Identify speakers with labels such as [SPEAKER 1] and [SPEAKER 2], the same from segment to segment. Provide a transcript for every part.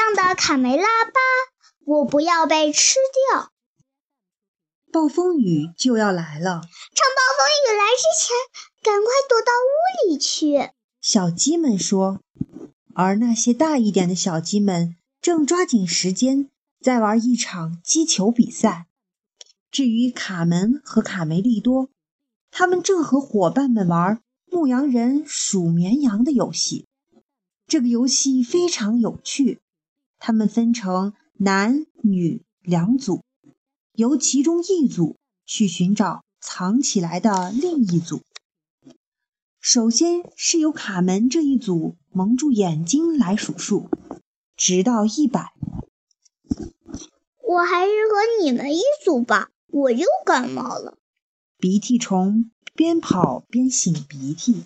[SPEAKER 1] 样的卡梅拉吧，我不要被吃掉。
[SPEAKER 2] 暴风雨就要来了，
[SPEAKER 1] 趁暴风雨来之前，赶快躲到屋里去。
[SPEAKER 2] 小鸡们说。而那些大一点的小鸡们正抓紧时间在玩一场击球比赛。至于卡门和卡梅利多，他们正和伙伴们玩牧羊人数绵羊的游戏。这个游戏非常有趣。他们分成男女两组，由其中一组去寻找藏起来的另一组。首先是由卡门这一组蒙住眼睛来数数，直到一百。
[SPEAKER 1] 我还是和你们一组吧，我又感冒了。
[SPEAKER 2] 鼻涕虫边跑边擤鼻涕。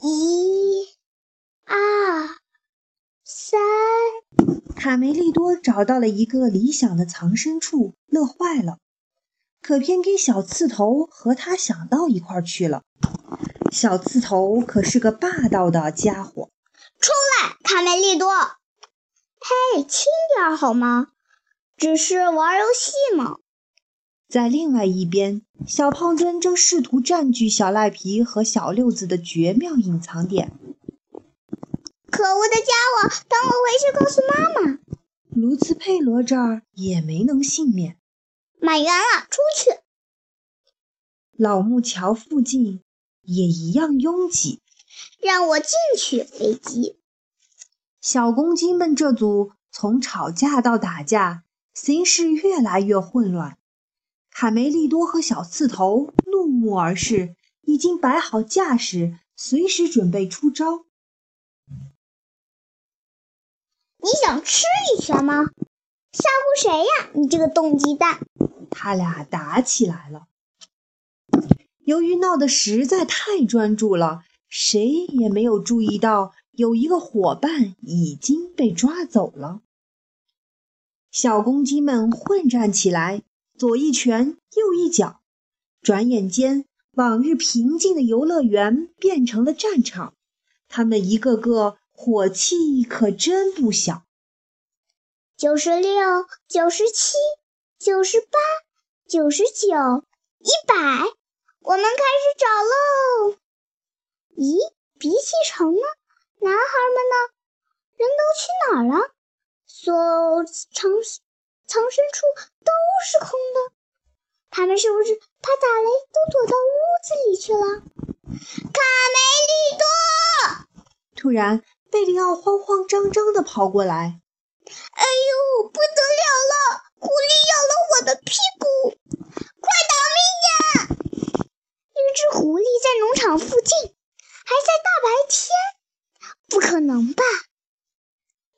[SPEAKER 1] 一、二、三。
[SPEAKER 2] 卡梅利多找到了一个理想的藏身处，乐坏了。可偏偏小刺头和他想到一块去了。小刺头可是个霸道的家伙。
[SPEAKER 1] 出来，卡梅利多！嘿，轻点好吗？只是玩游戏嘛。
[SPEAKER 2] 在另外一边，小胖墩正试图占据小赖皮和小六子的绝妙隐藏点。
[SPEAKER 1] 可恶的家伙！等我回去告诉妈妈。
[SPEAKER 2] 卢茨佩罗这儿也没能幸免。
[SPEAKER 1] 满员了，出去。
[SPEAKER 2] 老木桥附近也一样拥挤。
[SPEAKER 1] 让我进去，飞机。
[SPEAKER 2] 小公鸡们这组从吵架到打架，形势越来越混乱。卡梅利多和小刺头怒目而视，已经摆好架势，随时准备出招。
[SPEAKER 1] 你想吃一拳吗？吓唬谁呀？你这个冻鸡蛋！
[SPEAKER 2] 他俩打起来了。由于闹得实在太专注了，谁也没有注意到有一个伙伴已经被抓走了。小公鸡们混战起来，左一拳，右一脚。转眼间，往日平静的游乐园变成了战场。他们一个个火气可真不小。
[SPEAKER 1] 九十六，九十七，九十八，九十九，一百，我们开始找喽！咦，鼻涕虫呢？男孩们呢？人都去哪儿了？所有藏藏身处都是空的，他们是不是怕打雷都躲到屋子里去了？卡梅利多！
[SPEAKER 2] 突然，贝里奥慌慌张张地跑过来。
[SPEAKER 1] 哎呦，不得了了！狐狸咬了我的屁股，快逃命呀！一只狐狸在农场附近，还在大白天，不可能吧？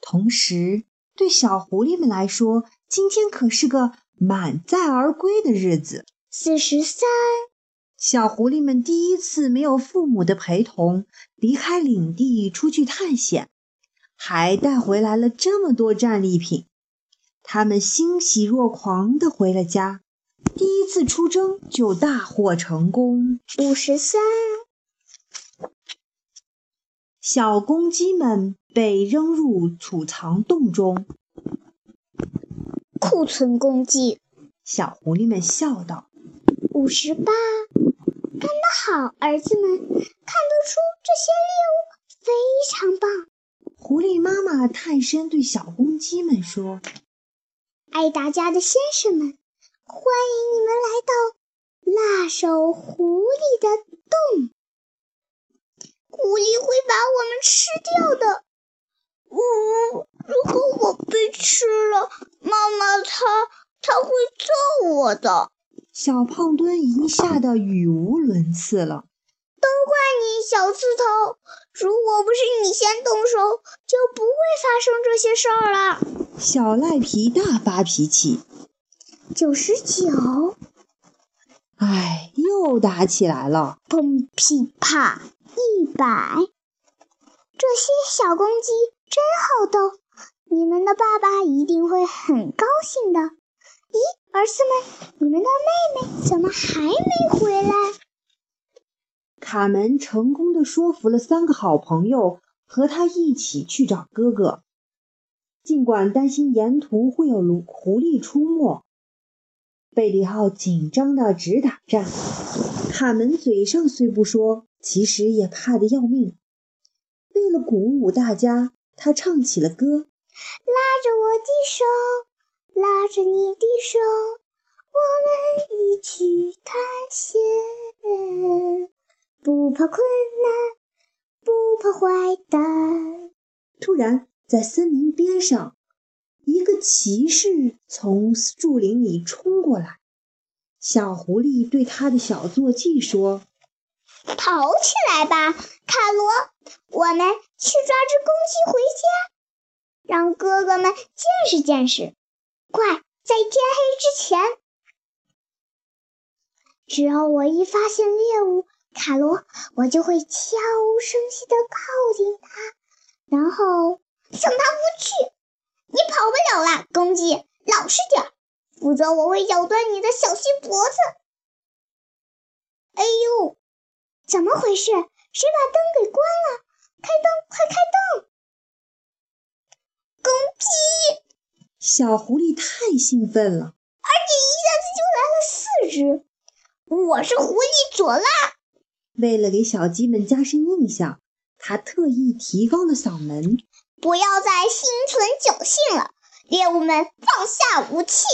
[SPEAKER 2] 同时，对小狐狸们来说，今天可是个满载而归的日子。
[SPEAKER 1] 四十三，
[SPEAKER 2] 小狐狸们第一次没有父母的陪同，离开领地出去探险。还带回来了这么多战利品，他们欣喜若狂地回了家。第一次出征就大获成功。
[SPEAKER 1] 五十三，
[SPEAKER 2] 小公鸡们被扔入储藏洞中。
[SPEAKER 1] 库存公鸡，
[SPEAKER 2] 小狐狸们笑道：“
[SPEAKER 1] 五十八，干得好，儿子们！看得出这些猎物非常棒。”
[SPEAKER 2] 狐狸妈妈探身对小公鸡们说：“
[SPEAKER 1] 爱大家的先生们，欢迎你们来到辣手狐狸的洞。狐狸会把我们吃掉的。呜，如果我被吃了，妈妈她她会揍我的。”
[SPEAKER 2] 小胖墩已经吓得语无伦次了。
[SPEAKER 1] 都怪你，小刺头！如果不是你先动手，就不会发生这些事儿了。
[SPEAKER 2] 小赖皮大发脾气。
[SPEAKER 1] 九十九，
[SPEAKER 2] 哎，又打起来了！
[SPEAKER 1] 砰噼啪，一百。这些小公鸡真好斗，你们的爸爸一定会很高兴的。咦，儿子们，你们的妹妹怎么还没回来？
[SPEAKER 2] 卡门成功的说服了三个好朋友和他一起去找哥哥。尽管担心沿途会有狐狐狸出没，贝里号紧张的直打颤。卡门嘴上虽不说，其实也怕得要命。为了鼓舞大家，他唱起了歌：“
[SPEAKER 1] 拉着我的手，拉着你的手，我们一起探险，不怕困难，不怕坏蛋。”
[SPEAKER 2] 突然，在森林边上，一个骑士从树林里冲过来。小狐狸对他的小坐骑说：“
[SPEAKER 1] 跑起来吧，卡罗！我们去抓只公鸡回家，让哥哥们见识见识。快，在天黑之前！只要我一发现猎物，卡罗，我就会悄无声息地靠近它，然后向它扑去。你跑不了了，公鸡，老实点。”否则我会咬断你的小心脖子！哎呦，怎么回事？谁把灯给关了？开灯，快开灯！公鸡，
[SPEAKER 2] 小狐狸太兴奋了，而
[SPEAKER 1] 且一下子就来了四只。我是狐狸佐拉。
[SPEAKER 2] 为了给小鸡们加深印象，他特意提高了嗓门：“
[SPEAKER 1] 不要再心存侥幸了，猎物们，放下武器！”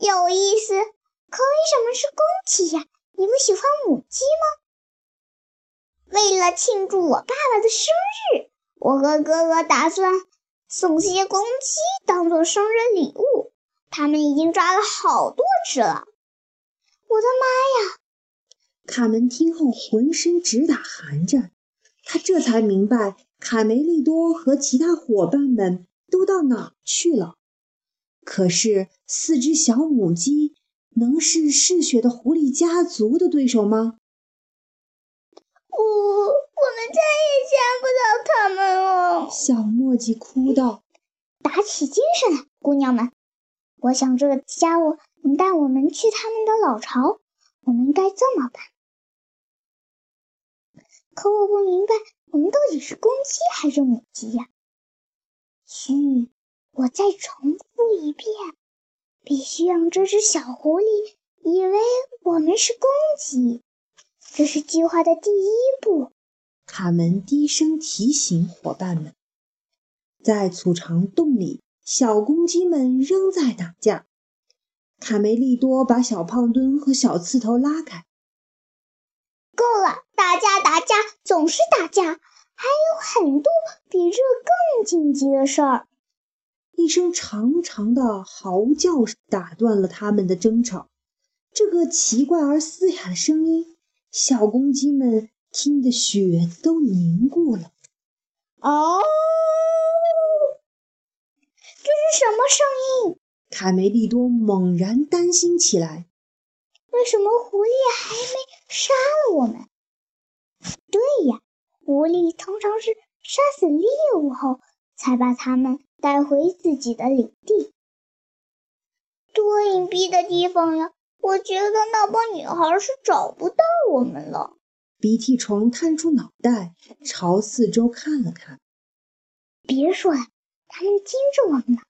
[SPEAKER 1] 有意思，可为什么是公鸡呀？你不喜欢母鸡吗？为了庆祝我爸爸的生日，我和哥哥打算送些公鸡当做生日礼物。他们已经抓了好多只了。我的妈呀！
[SPEAKER 2] 卡门听后浑身直打寒战，他这才明白卡梅利多和其他伙伴们都到哪去了。可是，四只小母鸡能是嗜血的狐狸家族的对手吗？
[SPEAKER 1] 我我们再也见他们哦。
[SPEAKER 2] 小墨迹哭道：“
[SPEAKER 1] 打起精神来，姑娘们！我想这个家伙能带我们去他们的老巢。我们应该这么办。可我不明白，我们到底是公鸡还是母鸡呀？”嘘。我再重复一遍，必须让这只小狐狸以为我们是公鸡。这是计划的第一步。
[SPEAKER 2] 卡门低声提醒伙伴们，在储藏洞里，小公鸡们仍在打架。卡梅利多把小胖墩和小刺头拉开。
[SPEAKER 1] 够了，打架打架，总是打架，还有很多比这更紧急的事儿。
[SPEAKER 2] 一声长长的嚎叫打断了他们的争吵。这个奇怪而嘶哑的声音，小公鸡们听得雪都凝固了。
[SPEAKER 1] 哦，这是什么声音？
[SPEAKER 2] 卡梅利多猛然担心起来。
[SPEAKER 1] 为什么狐狸还没杀了我们？对呀，狐狸通常是杀死猎物后才把它们。带回自己的领地，多隐蔽的地方呀！我觉得那帮女孩是找不到我们了。
[SPEAKER 2] 鼻涕虫探出脑袋，朝四周看了看。
[SPEAKER 1] 别说了，他们盯着我们呢。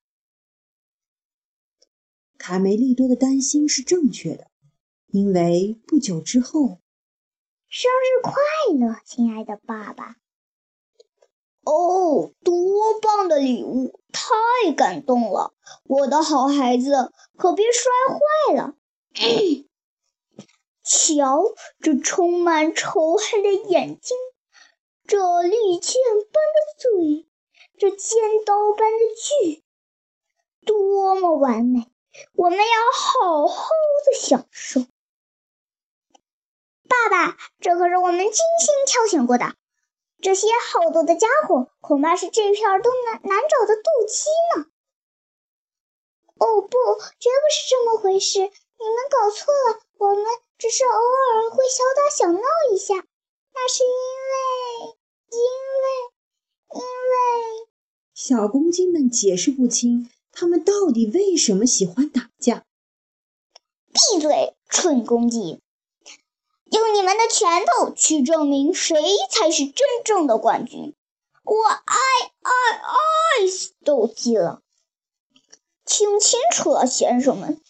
[SPEAKER 2] 卡梅利多的担心是正确的，因为不久之后，
[SPEAKER 1] 生日快乐，亲爱的爸爸。哦，多棒的礼物！太感动了，我的好孩子，可别摔坏了。瞧，这充满仇恨的眼睛，这利剑般的嘴，这尖刀般的锯，多么完美！我们要好好的享受。爸爸，这可是我们精心挑选过的。这些好多的家伙，恐怕是这片东南难找的斗鸡呢。哦，不，绝不是这么回事！你们搞错了，我们只是偶尔会小打小闹一下。那是因为，因为，因为……
[SPEAKER 2] 小公鸡们解释不清，他们到底为什么喜欢打架。
[SPEAKER 1] 闭嘴，蠢公鸡！用你们的拳头去证明谁才是真正的冠军！我爱爱爱死斗鸡了！听清楚了，先生们，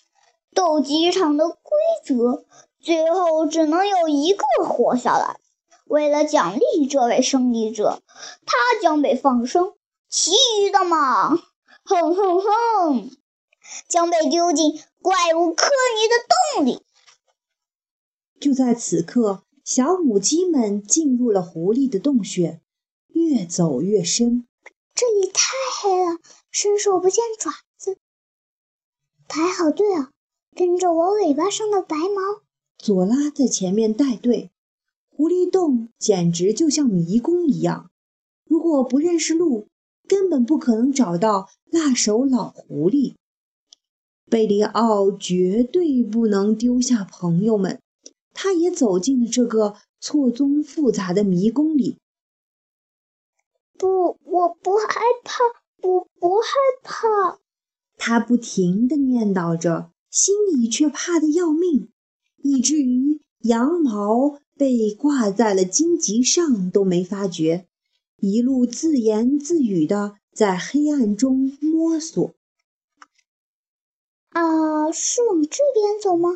[SPEAKER 1] 斗鸡场的规则，最后只能有一个活下来。为了奖励这位胜利者，他将被放生，其余的嘛，哼哼哼，将被丢进怪物科尼的洞里。
[SPEAKER 2] 就在此刻，小母鸡们进入了狐狸的洞穴，越走越深。
[SPEAKER 1] 这里太黑了，伸手不见爪子。排好队啊，跟着我尾巴上的白毛。
[SPEAKER 2] 左拉在前面带队。狐狸洞简直就像迷宫一样，如果不认识路，根本不可能找到辣手老狐狸。贝里奥绝对不能丢下朋友们，他也走进了这个错综复杂的迷宫里。
[SPEAKER 1] 不，我不害怕，我不害怕。
[SPEAKER 2] 他不停地念叨着，心里却怕得要命，以至于羊毛。被挂在了荆棘上都没发觉，一路自言自语的在黑暗中摸索。
[SPEAKER 1] 啊，是往这边走吗？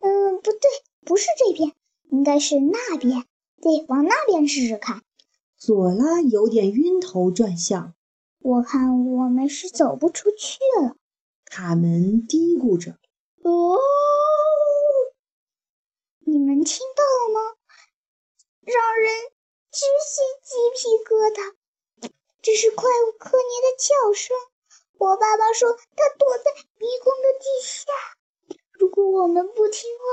[SPEAKER 1] 嗯，不对，不是这边，应该是那边。对，往那边试试看。
[SPEAKER 2] 索拉有点晕头转向。
[SPEAKER 1] 我看我们是走不出去了。
[SPEAKER 2] 卡门嘀咕着。
[SPEAKER 1] 哦，你们听到了吗？让人直起鸡皮疙瘩，这是怪物科尼的叫声。我爸爸说他躲在迷宫的地下，如果我们不听话，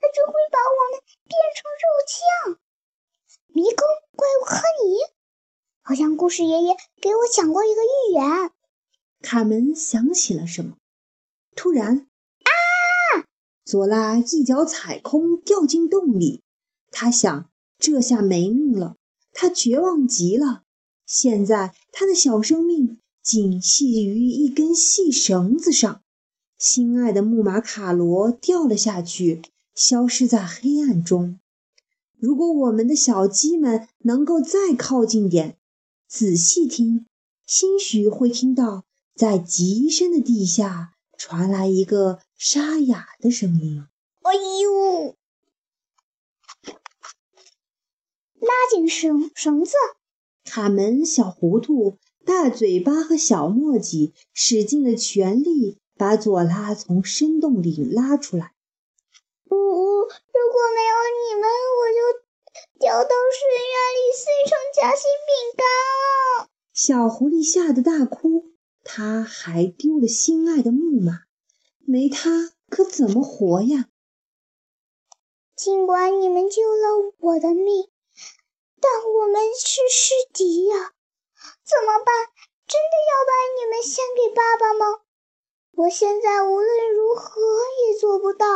[SPEAKER 1] 他就会把我们变成肉酱。迷宫怪物科尼，好像故事爷爷给我讲过一个寓言。
[SPEAKER 2] 卡门想起了什么，突然佐拉一脚踩空，掉进洞里。他想。这下没命了，他绝望极了。现在他的小生命仅系于一根细绳子上。心爱的木马卡罗掉了下去，消失在黑暗中。如果我们的小鸡们能够再靠近点，仔细听，兴许会听到在极深的地下传来一个沙哑的声音：“
[SPEAKER 1] 哎呦！”拉紧绳绳子，
[SPEAKER 2] 卡门、小糊涂、大嘴巴和小墨迹使尽了全力，把佐拉从深洞里拉出来。
[SPEAKER 1] 呜呜！如果没有你们，我就掉到深渊里，碎成夹心饼干了。
[SPEAKER 2] 小狐狸吓得大哭，他还丢了心爱的木马，没他可怎么活呀？
[SPEAKER 1] 尽管你们救了我的命。但我们是师敌呀，怎么办？真的要把你们献给爸爸吗？我现在无论如何也做不到。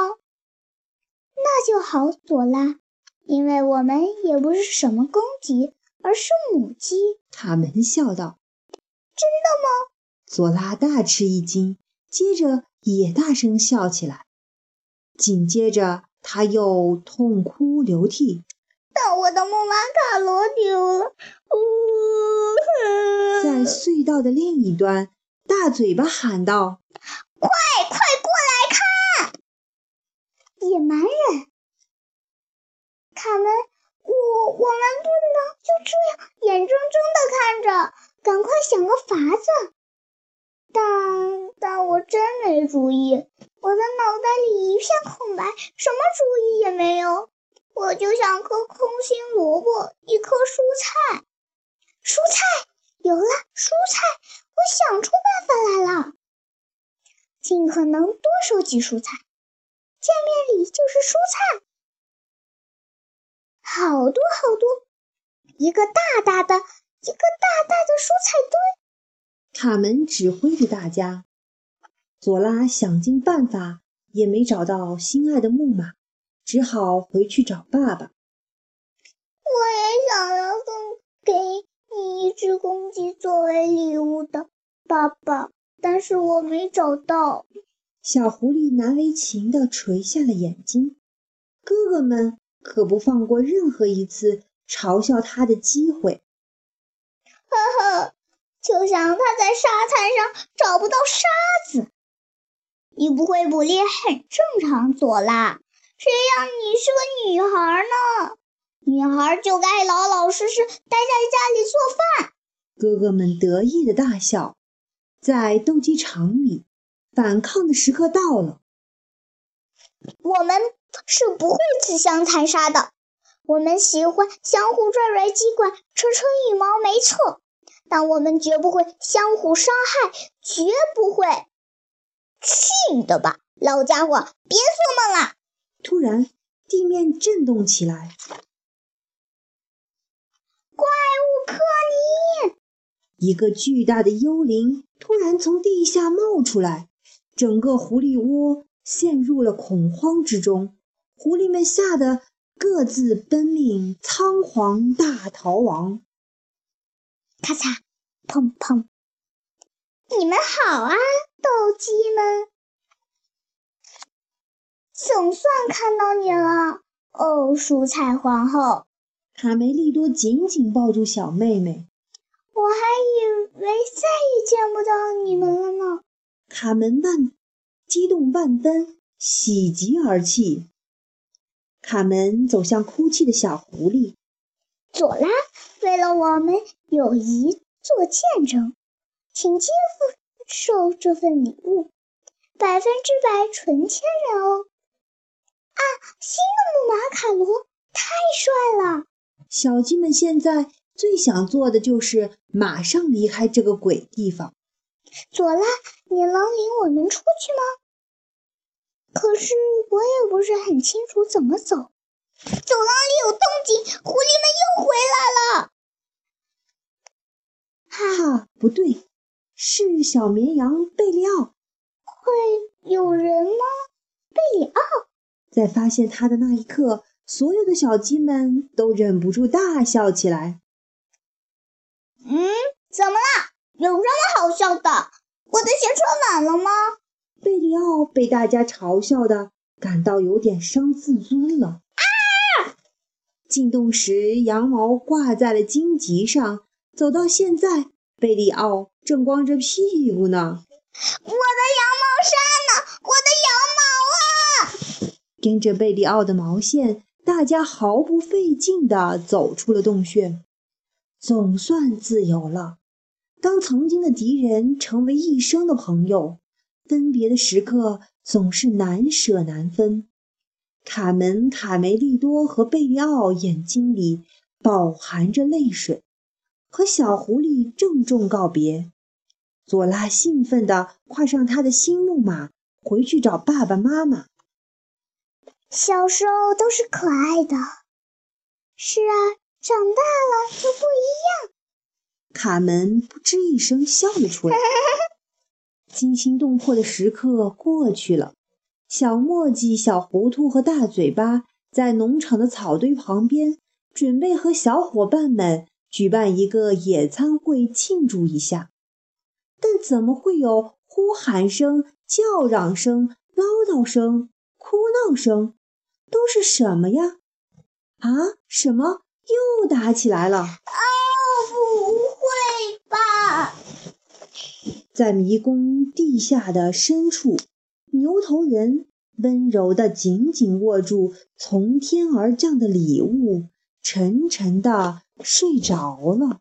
[SPEAKER 1] 那就好，朵拉，因为我们也不是什么公鸡，而是母鸡。
[SPEAKER 2] 卡门笑道：“
[SPEAKER 1] 真的吗？”
[SPEAKER 2] 佐拉大吃一惊，接着也大声笑起来。紧接着，他又痛哭流涕。
[SPEAKER 1] 但我的木马卡罗丢了！呜！
[SPEAKER 2] 在隧道的另一端，大嘴巴喊道：“
[SPEAKER 1] 快快过来看！野蛮人！卡门，我我们不能就这样眼睁睁的看着，赶快想个法子！但但我真没主意，我的脑袋里一片空白，什么主意也没有。”我就像颗空心萝卜，一颗蔬菜。蔬菜有了，蔬菜，我想出办法来了。尽可能多收集蔬菜，见面礼就是蔬菜，好多好多，一个大大的，一个大大的蔬菜堆。
[SPEAKER 2] 卡门指挥着大家，佐拉想尽办法也没找到心爱的木马。只好回去找爸爸。
[SPEAKER 1] 我也想要送给你一只公鸡作为礼物的，爸爸，但是我没找到。
[SPEAKER 2] 小狐狸难为情地垂下了眼睛。哥哥们可不放过任何一次嘲笑他的机会。
[SPEAKER 1] 呵呵，就像他在沙滩上找不到沙子。你不会捕猎很正常，佐拉。谁让你是个女孩呢？女孩就该老老实实待在家里做饭。
[SPEAKER 2] 哥哥们得意的大笑。在斗鸡场里，反抗的时刻到了。
[SPEAKER 1] 我们是不会自相残杀的。我们喜欢相互拽拽鸡冠、扯扯羽毛，没错。但我们绝不会相互伤害，绝不会。去你的吧，老家伙！别做梦了。
[SPEAKER 2] 突然，地面震动起来。
[SPEAKER 1] 怪物克尼！
[SPEAKER 2] 一个巨大的幽灵突然从地下冒出来，整个狐狸窝陷入了恐慌之中。狐狸们吓得各自奔命，仓皇大逃亡。
[SPEAKER 1] 咔嚓，砰砰！你们好啊，斗鸡们！总算看到你了，哦，蔬菜皇后！
[SPEAKER 2] 卡梅利多紧紧抱住小妹妹。
[SPEAKER 1] 我还以为再也见不到你们了呢。
[SPEAKER 2] 卡门万激动万分，喜极而泣。卡门走向哭泣的小狐狸。
[SPEAKER 1] 佐拉，为了我们友谊做见证，请接受这份礼物，百分之百纯天然哦。啊，新的木马卡罗太帅了！
[SPEAKER 2] 小鸡们现在最想做的就是马上离开这个鬼地方。
[SPEAKER 1] 佐拉，你能领我们出去吗？可是我也不是很清楚怎么走。走廊里有动静，狐狸们又回来了。
[SPEAKER 2] 哈哈，不对，是小绵羊贝里奥。
[SPEAKER 1] 会有人吗？贝里奥。
[SPEAKER 2] 在发现他的那一刻，所有的小鸡们都忍不住大笑起来。
[SPEAKER 1] 嗯，怎么了？有什么好笑的？我的鞋穿满了吗？
[SPEAKER 2] 贝里奥被大家嘲笑的感到有点伤自尊了。
[SPEAKER 1] 啊！
[SPEAKER 2] 进洞时，羊毛挂在了荆棘上。走到现在，贝里奥正光着屁股呢。
[SPEAKER 1] 我的羊毛衫呢？我的羊毛啊！
[SPEAKER 2] 跟着贝利奥的毛线，大家毫不费劲地走出了洞穴，总算自由了。当曾经的敌人成为一生的朋友，分别的时刻总是难舍难分。卡门、卡梅利多和贝利奥眼睛里饱含着泪水，和小狐狸郑重告别。佐拉兴奋地跨上他的新木马，回去找爸爸妈妈。
[SPEAKER 1] 小时候都是可爱的，是啊，长大了就不一样。
[SPEAKER 2] 卡门扑哧一声笑了出来。惊心动魄的时刻过去了，小墨迹、小糊涂和大嘴巴在农场的草堆旁边，准备和小伙伴们举办一个野餐会庆祝一下。但怎么会有呼喊声、叫嚷声、唠叨声、哭闹声？都是什么呀？啊，什么又打起来了？
[SPEAKER 1] 哦，不会吧！
[SPEAKER 2] 在迷宫地下的深处，牛头人温柔地紧紧握住从天而降的礼物，沉沉地睡着了。